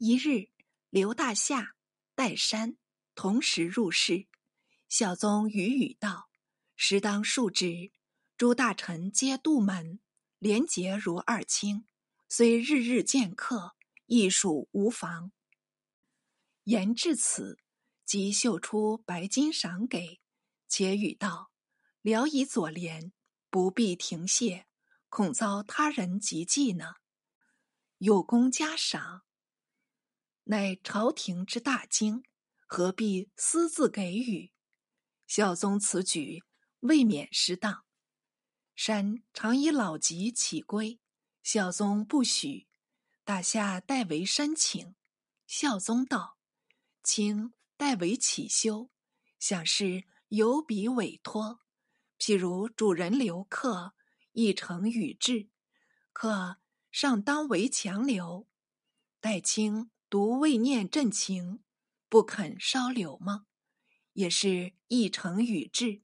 一日，刘大夏、戴山同时入室。孝宗语语道：“时当述职，诸大臣皆杜门，廉洁如二卿。虽日日见客，亦属无妨。”言至此，即绣出白金赏给，且语道：“聊以左廉，不必停谢，恐遭他人嫉忌呢。有功加赏。”乃朝廷之大经，何必私自给予？孝宗此举未免失当。山常以老疾起归，孝宗不许。大夏代为申请，孝宗道：“卿代为起修，想是有笔委托。譬如主人留客，亦成与至，客尚当为强留，待卿。”独未念朕情，不肯稍留吗？也是一诚与志。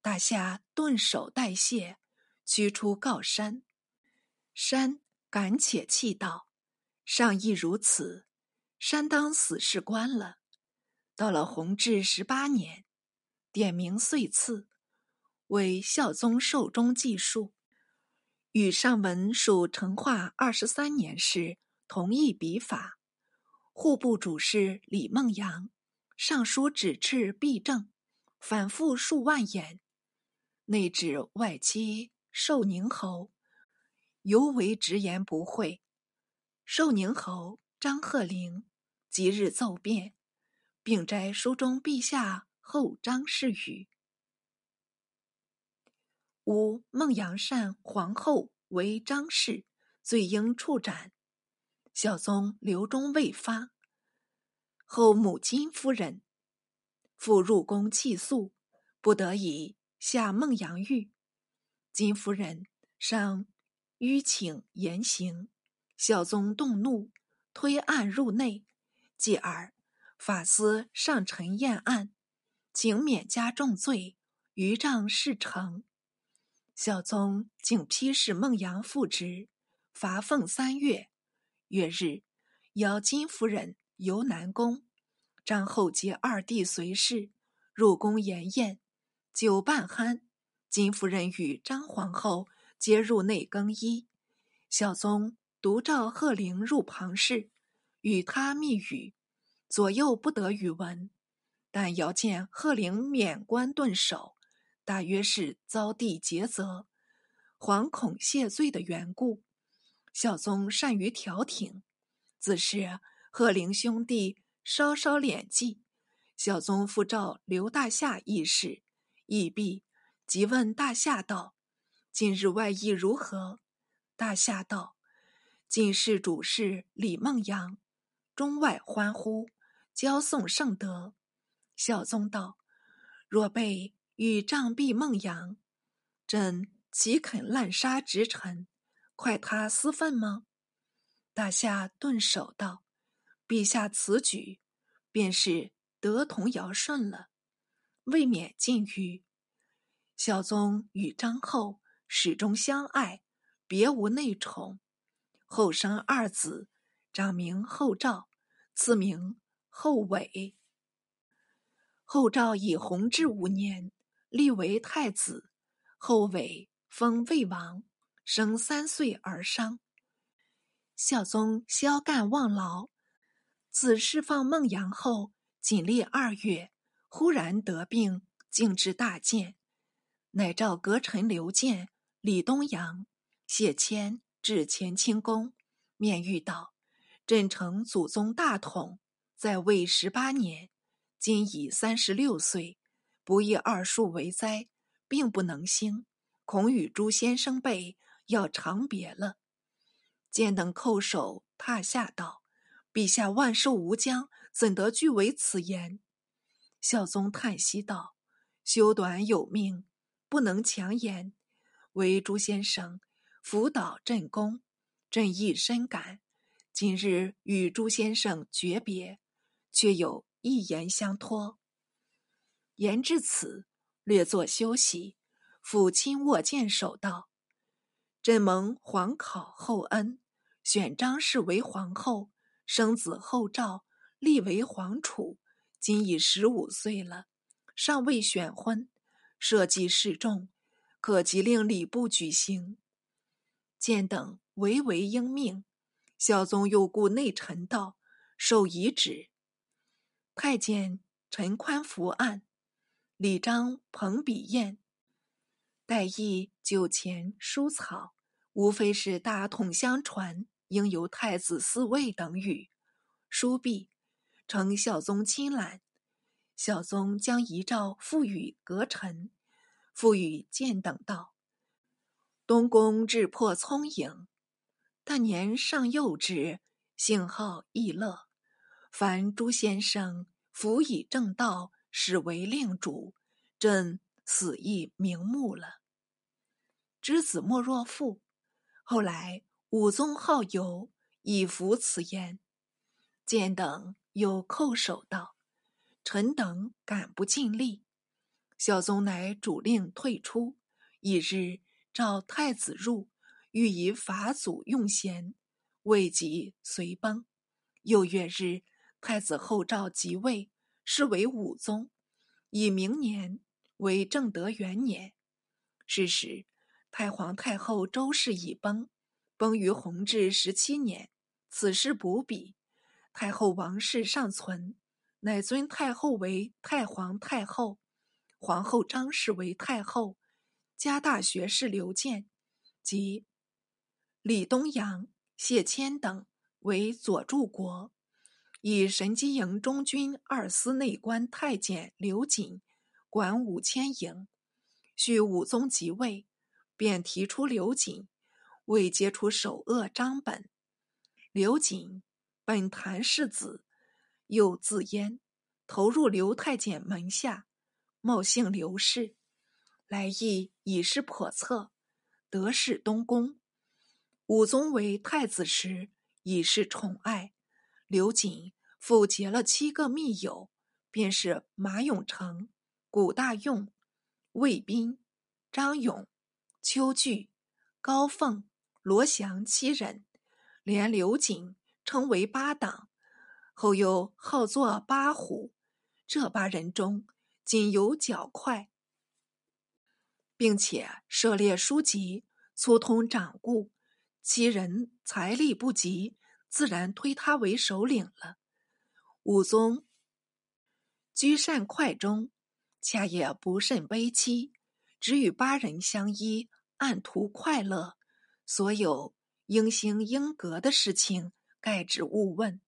大夏顿首代谢，驱出告山。山感且气道：“上亦如此，山当死士官了。”到了弘治十八年，点名岁次，为孝宗寿终记述。与上文属成化二十三年时同一笔法。户部主事李梦阳上书指斥弊政，反复数万言，内指外戚寿宁侯，尤为直言不讳。寿宁侯张鹤龄即日奏变，并摘书中陛下后张氏语：“吾孟阳善皇后为张氏，罪应处斩。”孝宗留中未发，后母金夫人复入宫泣诉，不得已下孟阳狱。金夫人上吁请言行，孝宗动怒，推案入内。继而法司上陈验案，请免加重罪，余杖事成。孝宗竟批示孟阳复职，罚俸三月。月日，邀金夫人游南宫，张后接二弟随侍入宫筵宴，酒半酣，金夫人与张皇后皆入内更衣，孝宗独召贺龄入旁室，与他密语，左右不得语闻。但遥见贺龄免官顿首，大约是遭地诘责，惶恐谢罪的缘故。孝宗善于调停，自是贺龄兄弟稍稍敛迹。孝宗复召刘大夏议事，议毕，即问大夏道：“今日外意如何？”大夏道：“进士主事李梦阳，中外欢呼，交颂圣德。”孝宗道：“若被与杖毙孟阳，朕岂肯滥杀直臣？”快他私愤吗？大夏顿首道：“陛下此举，便是得同尧舜了，未免禁欲。孝宗与张后始终相爱，别无内宠。后生二子，长名后赵，次名后伟。后赵以弘治五年立为太子，后伟封魏王。”生三岁而伤，孝宗宵干忘劳，自释放孟阳后，仅历二月，忽然得病，竟至大建，乃召阁臣刘建、李东阳、谢谦至乾清宫，面谕道：“朕承祖宗大统，在位十八年，今已三十六岁，不以二数为灾，并不能兴，恐与诸先生辈。”要长别了，见等叩首踏下道：“陛下万寿无疆，怎得据为此言？”孝宗叹息道：“修短有命，不能强言。唯朱先生辅导朕功，朕亦深感。今日与朱先生诀别，却有一言相托。”言至此，略作休息，抚亲握剑手道。朕蒙皇考厚恩，选张氏为皇后，生子后赵，立为皇储，今已十五岁了，尚未选婚，社稷示众，可即令礼部举行。见等唯唯应命，孝宗又故内臣道，授遗旨。太监陈宽伏案，李章捧笔砚，待议酒前书草，无非是大统相传，应由太子嗣位等语。书毕，承孝宗亲览，孝宗将遗诏付与阁臣，付与建等道。东宫质破聪颖，但年尚幼稚，性好逸乐。凡诸先生辅以正道，始为令主，朕死亦瞑目了。知子莫若父。后来武宗好游，以服此言。见等又叩首道：“臣等敢不尽力。”孝宗乃主令退出。一日。召太子入，欲以法祖用贤，未及随崩。又月日，太子后诏即位，是为武宗，以明年为正德元年。是时，太皇太后周氏已崩，崩于弘治十七年。此事补笔，太后王氏尚存，乃尊太后为太皇太后，皇后张氏为太后。加大学士刘建及李东阳、谢谦等为左柱国，以神机营中军二司内官太监刘瑾管五千营。续武宗即位，便提出刘瑾，为接出首恶张本。刘瑾本谭氏子，又字焉，投入刘太监门下，冒姓刘氏。来意已是叵测，得势东宫。武宗为太子时，已是宠爱。刘瑾复结了七个密友，便是马永成、古大用、魏彬、张勇、邱据、高凤、罗祥七人，连刘瑾称为八党。后又号作八虎。这八人中，仅有脚快。并且涉猎书籍，粗通掌故，其人财力不及，自然推他为首领了。武宗居善快中，恰也不甚悲戚，只与八人相依，暗图快乐。所有应行应格的事情，盖之勿问。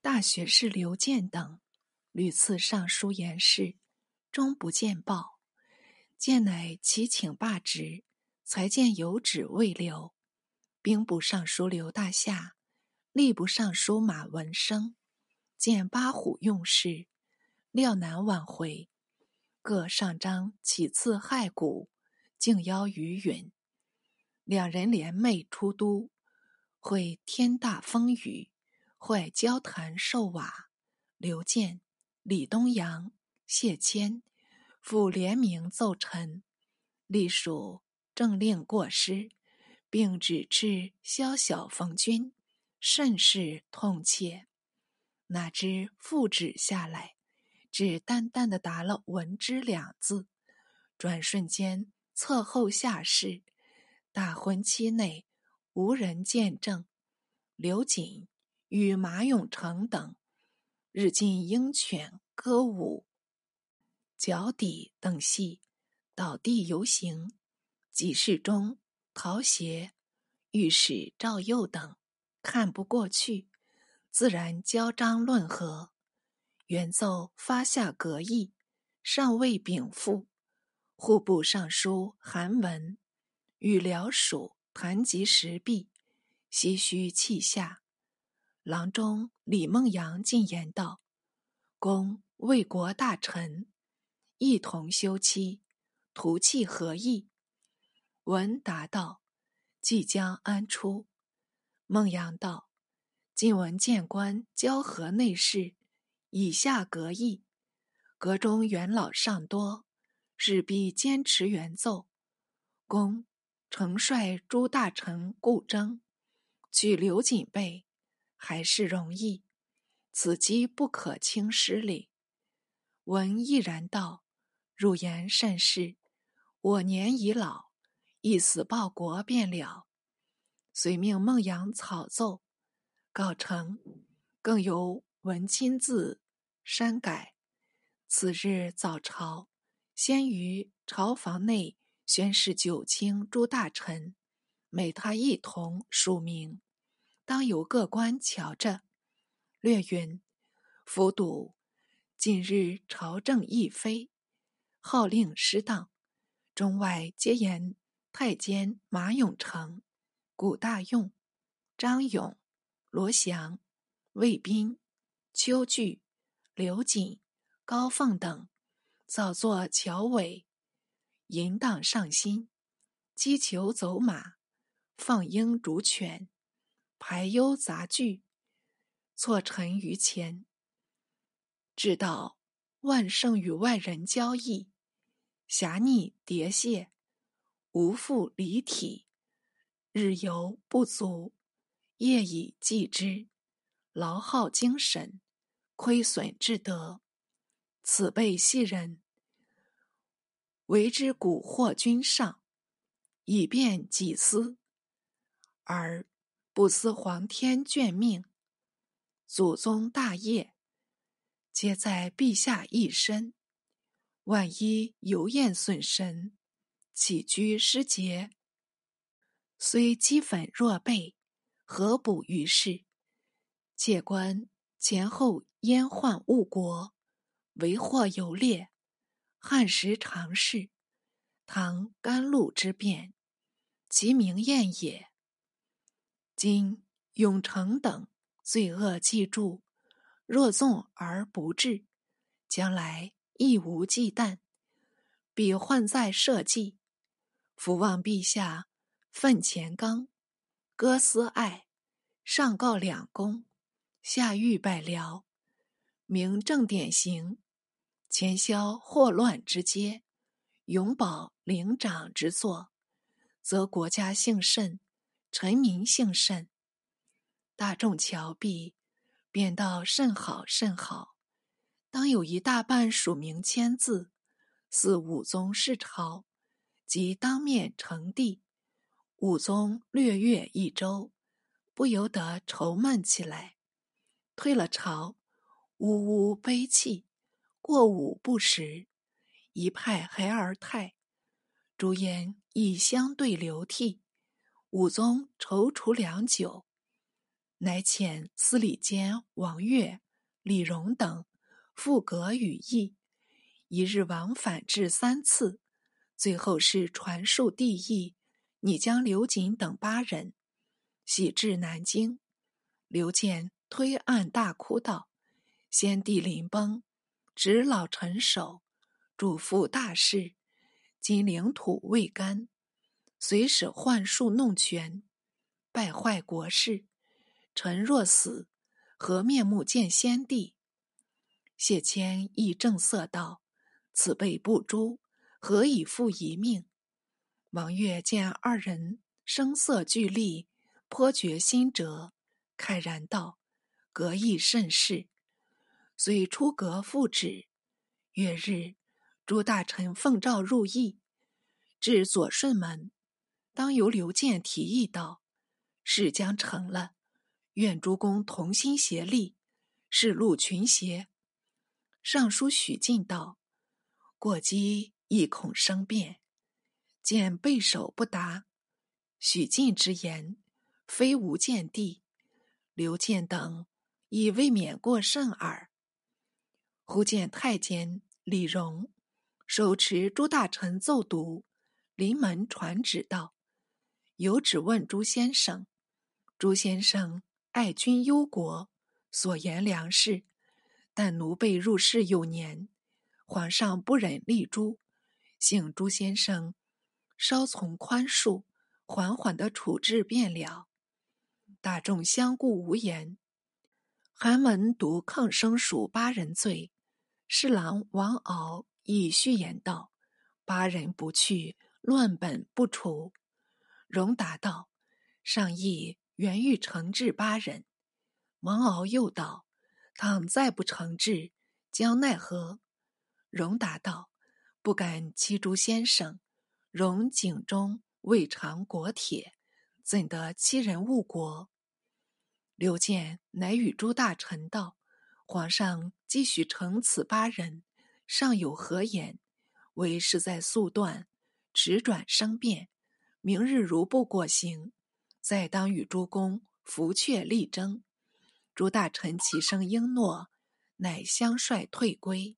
大学士刘建等屡次上书言事，终不见报。见乃齐请罢职，才见有旨未留。兵部尚书刘大夏、吏部尚书马文生见八虎用事，料难挽回，各上章起次骸骨，敬邀于允。两人联袂出都，会天大风雨，坏交坛受瓦。刘建、李东阳、谢谦。复联名奏臣，隶属政令过失，并指斥宵小逢君，甚是痛切。哪知复旨下来，只淡淡的答了“闻之”两字，转瞬间侧后下士，大婚期内无人见证。刘瑾与马永成等日进鹰犬歌舞。脚底等戏，倒地游行，集市中陶协、御史赵佑等看不过去，自然交章论和。原奏发下阁议，尚未禀复。户部尚书韩文与僚属谈及时弊，唏嘘泣下。郎中李梦阳进言道：“公为国大臣。”一同休妻，图气何意？文答道：“即将安出。”孟阳道：“今闻谏官交河内事，以下阁议。阁中元老尚多，势必坚持原奏。公诚率诸大臣故征，取刘瑾备，还是容易。此机不可轻失礼。闻毅然道：“汝言甚是。我年已老，一死报国便了。”遂命孟阳草奏，告成，更由文亲自删改。次日早朝，先于朝房内宣示九卿诸大臣，每他一同署名，当由各官瞧着。略云：府笃近日朝政亦非，号令失当，中外皆言太监马永成、古大用、张勇、罗祥、魏斌、秋句、刘瑾。高凤等早作桥尾，淫荡上心，击球走马，放鹰逐犬，排忧杂剧，错陈于前。至道万圣与外人交易，侠逆迭谢，无复离体，日游不足，夜以继之，劳耗精神，亏损至德。此辈系人，为之蛊惑君上，以便己私，而不思皇天眷命，祖宗大业，皆在陛下一身。万一油焰损神，起居失节，虽积粉若备，何补于事？且观前后阉宦误国。为祸犹烈，汉时常事，唐甘露之变，其名艳也。今永成等罪恶既著，若纵而不治，将来亦无忌惮。彼患在社稷，伏望陛下奋前刚，割私爱，上告两公，下狱百僚，明正典刑。前消祸乱之阶，永保灵长之作，则国家幸甚，臣民幸甚。大众瞧毕，便道甚好甚好。当有一大半署名签字，似武宗世朝，即当面呈递。武宗略阅一周，不由得愁闷起来，退了朝，呜呜悲泣。过午不食，一派孩儿态，朱颜亦相对流涕。武宗踌躇良久，乃遣司礼监王悦、李荣等复阁语议，一日往返至三次，最后是传述帝意，拟将刘瑾等八人徙至南京。刘建推案大哭道：“先帝临崩。”指老臣守，嘱咐大事，今领土未干，随使幻术弄权，败坏国事。臣若死，何面目见先帝？谢谦亦正色道：“此辈不诛，何以复一命？”王悦见二人声色俱厉，颇觉心折，慨然道：“格亦甚是。”遂出阁复旨，月日，诸大臣奉诏入邑，至左顺门，当由刘建提议道：“事将成了，愿诸公同心协力，是路群邪。”尚书许进道：“过激亦恐生变。”见备首不答，许进之言，非无见地。刘建等以未免过甚耳。忽见太监李荣手持朱大臣奏读，临门传旨道：“有旨问朱先生，朱先生爱君忧国，所言良是。但奴婢入仕有年，皇上不忍立诛，请朱先生稍从宽恕，缓缓的处置便了。”大众相顾无言。韩文读抗生属八人罪。侍郎王敖亦序言道：“八人不去，乱本不除。”荣答道：“上意原欲惩治八人，王敖又道：“倘再不惩治，将奈何？”荣答道：“不敢欺诸先生，荣井中未尝国铁，怎得欺人误国？”刘建乃与诸大臣道：“皇上既许承此八人，尚有何言？为是在速断，迟转生变。明日如不过行，再当与诸公伏阙力争。”诸大臣齐声应诺，乃相率退归。